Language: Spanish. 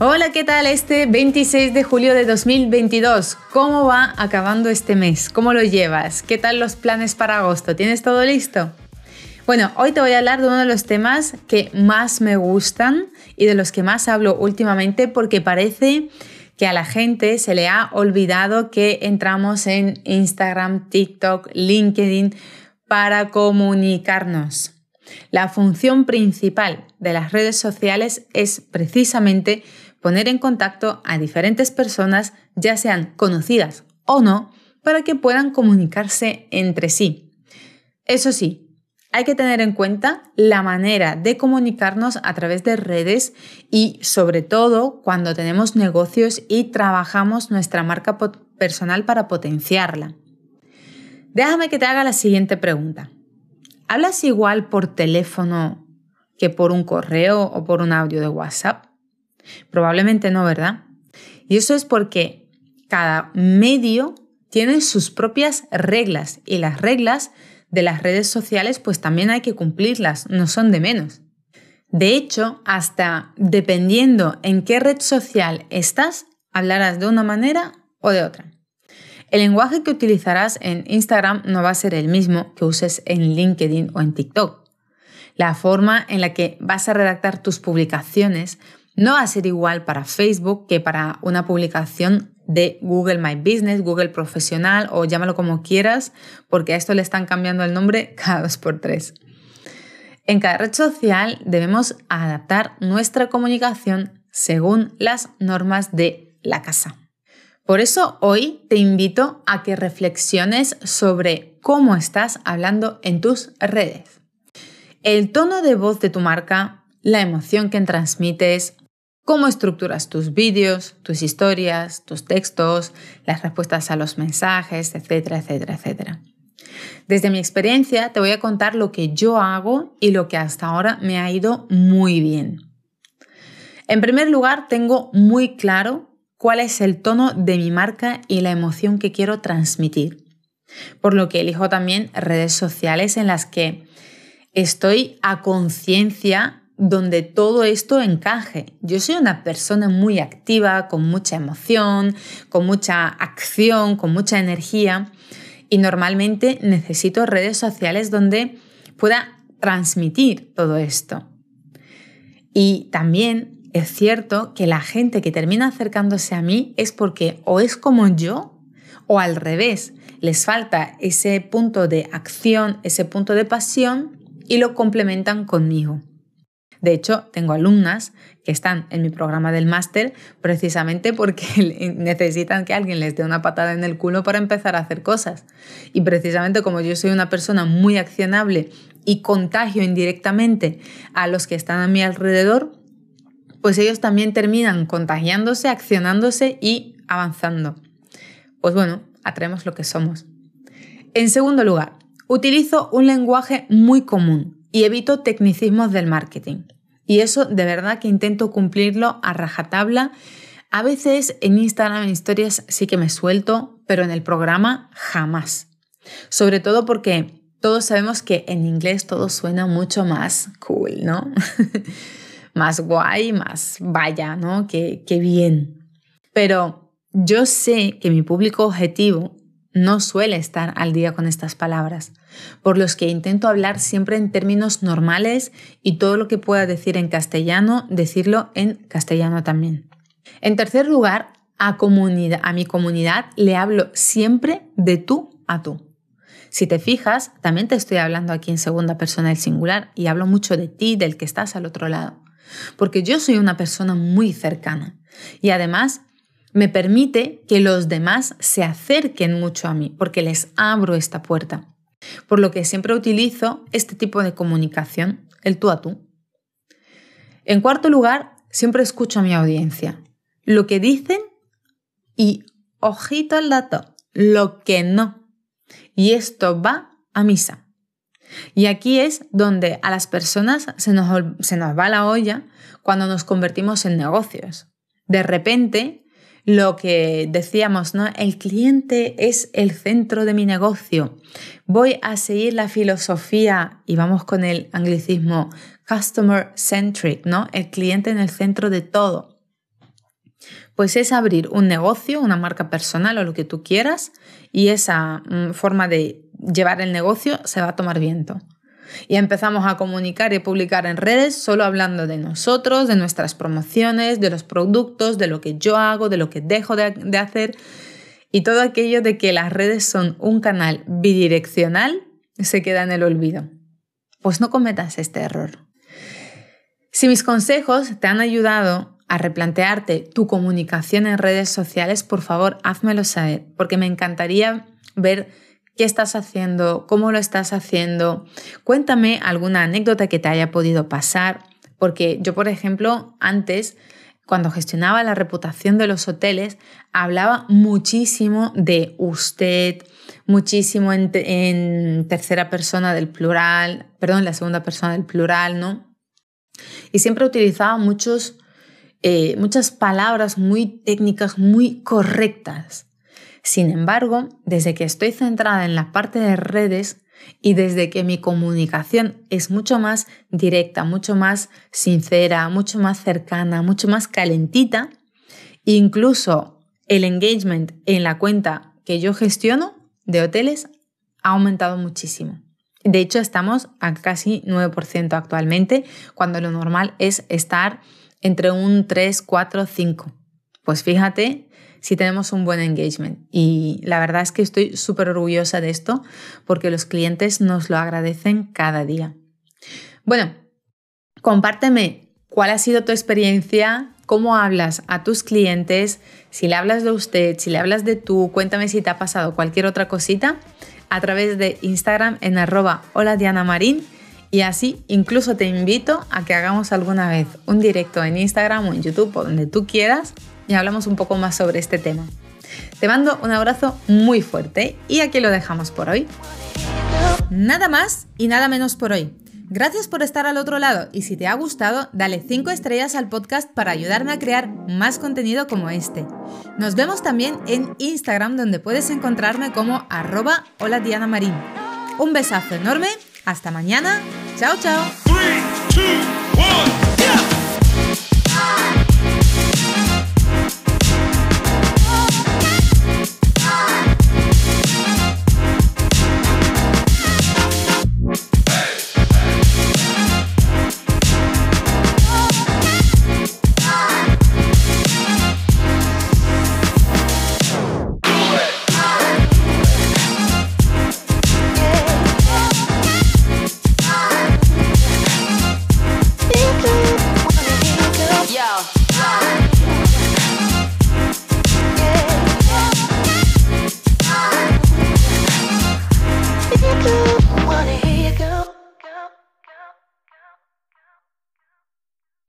Hola, ¿qué tal este 26 de julio de 2022? ¿Cómo va acabando este mes? ¿Cómo lo llevas? ¿Qué tal los planes para agosto? ¿Tienes todo listo? Bueno, hoy te voy a hablar de uno de los temas que más me gustan y de los que más hablo últimamente porque parece que a la gente se le ha olvidado que entramos en Instagram, TikTok, LinkedIn para comunicarnos. La función principal de las redes sociales es precisamente poner en contacto a diferentes personas, ya sean conocidas o no, para que puedan comunicarse entre sí. Eso sí, hay que tener en cuenta la manera de comunicarnos a través de redes y sobre todo cuando tenemos negocios y trabajamos nuestra marca personal para potenciarla. Déjame que te haga la siguiente pregunta. ¿Hablas igual por teléfono que por un correo o por un audio de WhatsApp? Probablemente no, ¿verdad? Y eso es porque cada medio tiene sus propias reglas y las reglas de las redes sociales pues también hay que cumplirlas, no son de menos. De hecho, hasta dependiendo en qué red social estás, hablarás de una manera o de otra. El lenguaje que utilizarás en Instagram no va a ser el mismo que uses en LinkedIn o en TikTok. La forma en la que vas a redactar tus publicaciones no va a ser igual para Facebook que para una publicación de Google My Business, Google Profesional o llámalo como quieras, porque a esto le están cambiando el nombre cada dos por tres. En cada red social debemos adaptar nuestra comunicación según las normas de la casa. Por eso hoy te invito a que reflexiones sobre cómo estás hablando en tus redes. El tono de voz de tu marca, la emoción que transmites, cómo estructuras tus vídeos, tus historias, tus textos, las respuestas a los mensajes, etcétera, etcétera, etcétera. Desde mi experiencia te voy a contar lo que yo hago y lo que hasta ahora me ha ido muy bien. En primer lugar, tengo muy claro cuál es el tono de mi marca y la emoción que quiero transmitir. Por lo que elijo también redes sociales en las que estoy a conciencia donde todo esto encaje. Yo soy una persona muy activa, con mucha emoción, con mucha acción, con mucha energía y normalmente necesito redes sociales donde pueda transmitir todo esto. Y también es cierto que la gente que termina acercándose a mí es porque o es como yo o al revés, les falta ese punto de acción, ese punto de pasión y lo complementan conmigo. De hecho, tengo alumnas que están en mi programa del máster precisamente porque necesitan que alguien les dé una patada en el culo para empezar a hacer cosas. Y precisamente como yo soy una persona muy accionable y contagio indirectamente a los que están a mi alrededor, pues ellos también terminan contagiándose, accionándose y avanzando. Pues bueno, atraemos lo que somos. En segundo lugar, utilizo un lenguaje muy común, y evito tecnicismos del marketing. Y eso de verdad que intento cumplirlo a rajatabla. A veces en Instagram, en historias sí que me suelto, pero en el programa jamás. Sobre todo porque todos sabemos que en inglés todo suena mucho más cool, ¿no? más guay, más vaya, ¿no? Que, que bien. Pero yo sé que mi público objetivo no suele estar al día con estas palabras, por los que intento hablar siempre en términos normales y todo lo que pueda decir en castellano, decirlo en castellano también. En tercer lugar, a, a mi comunidad le hablo siempre de tú a tú. Si te fijas, también te estoy hablando aquí en segunda persona del singular y hablo mucho de ti, del que estás al otro lado, porque yo soy una persona muy cercana y además me permite que los demás se acerquen mucho a mí, porque les abro esta puerta. Por lo que siempre utilizo este tipo de comunicación, el tú a tú. En cuarto lugar, siempre escucho a mi audiencia. Lo que dicen y, ojito al dato, lo que no. Y esto va a misa. Y aquí es donde a las personas se nos, se nos va la olla cuando nos convertimos en negocios. De repente, lo que decíamos, ¿no? El cliente es el centro de mi negocio. Voy a seguir la filosofía y vamos con el anglicismo customer centric, ¿no? El cliente en el centro de todo. Pues es abrir un negocio, una marca personal o lo que tú quieras y esa mm, forma de llevar el negocio se va a tomar viento. Y empezamos a comunicar y publicar en redes solo hablando de nosotros, de nuestras promociones, de los productos, de lo que yo hago, de lo que dejo de, hacer y todo aquello de que las redes son un canal bidireccional se queda en el olvido. Pues no cometas este error. Si mis consejos te han ayudado a replantearte tu comunicación en redes sociales, por favor, házmelo saber, porque me encantaría ver qué estás haciendo, cómo lo estás haciendo. Cuéntame alguna anécdota que te haya podido pasar, porque yo, por ejemplo, antes, cuando gestionaba la reputación de los hoteles, hablaba muchísimo de usted, muchísimo en, tercera persona del plural, perdón, la segunda persona del plural, ¿no? Y siempre utilizaba muchos, eh, muchas palabras muy técnicas, muy correctas. Sin embargo, desde que estoy centrada en la parte de redes y desde que mi comunicación es mucho más directa, mucho más sincera, mucho más cercana, mucho más calentita, incluso el engagement en la cuenta que yo gestiono de hoteles ha aumentado muchísimo. De hecho, estamos a casi 9% actualmente, cuando lo normal es estar entre un 3, 4, 5. Pues fíjate si tenemos un buen engagement. Y la verdad es que estoy súper orgullosa de esto porque los clientes nos lo agradecen cada día. Bueno, compárteme cuál ha sido tu experiencia, cómo hablas a tus clientes, si le hablas de usted, si le hablas de tú, cuéntame si te ha pasado cualquier otra cosita a través de Instagram en arroba hola Diana y así incluso te invito a que hagamos alguna vez un directo en Instagram o en YouTube o donde tú quieras y hablamos un poco más sobre este tema. Te mando un abrazo muy fuerte y aquí lo dejamos por hoy. Nada más y nada menos por hoy. Gracias por estar al otro lado y si te ha gustado, dale 5 estrellas al podcast para ayudarme a crear más contenido como este. Nos vemos también en Instagram donde puedes encontrarme como arroba hola Diana Marín. Un besazo enorme, hasta mañana, chao chao.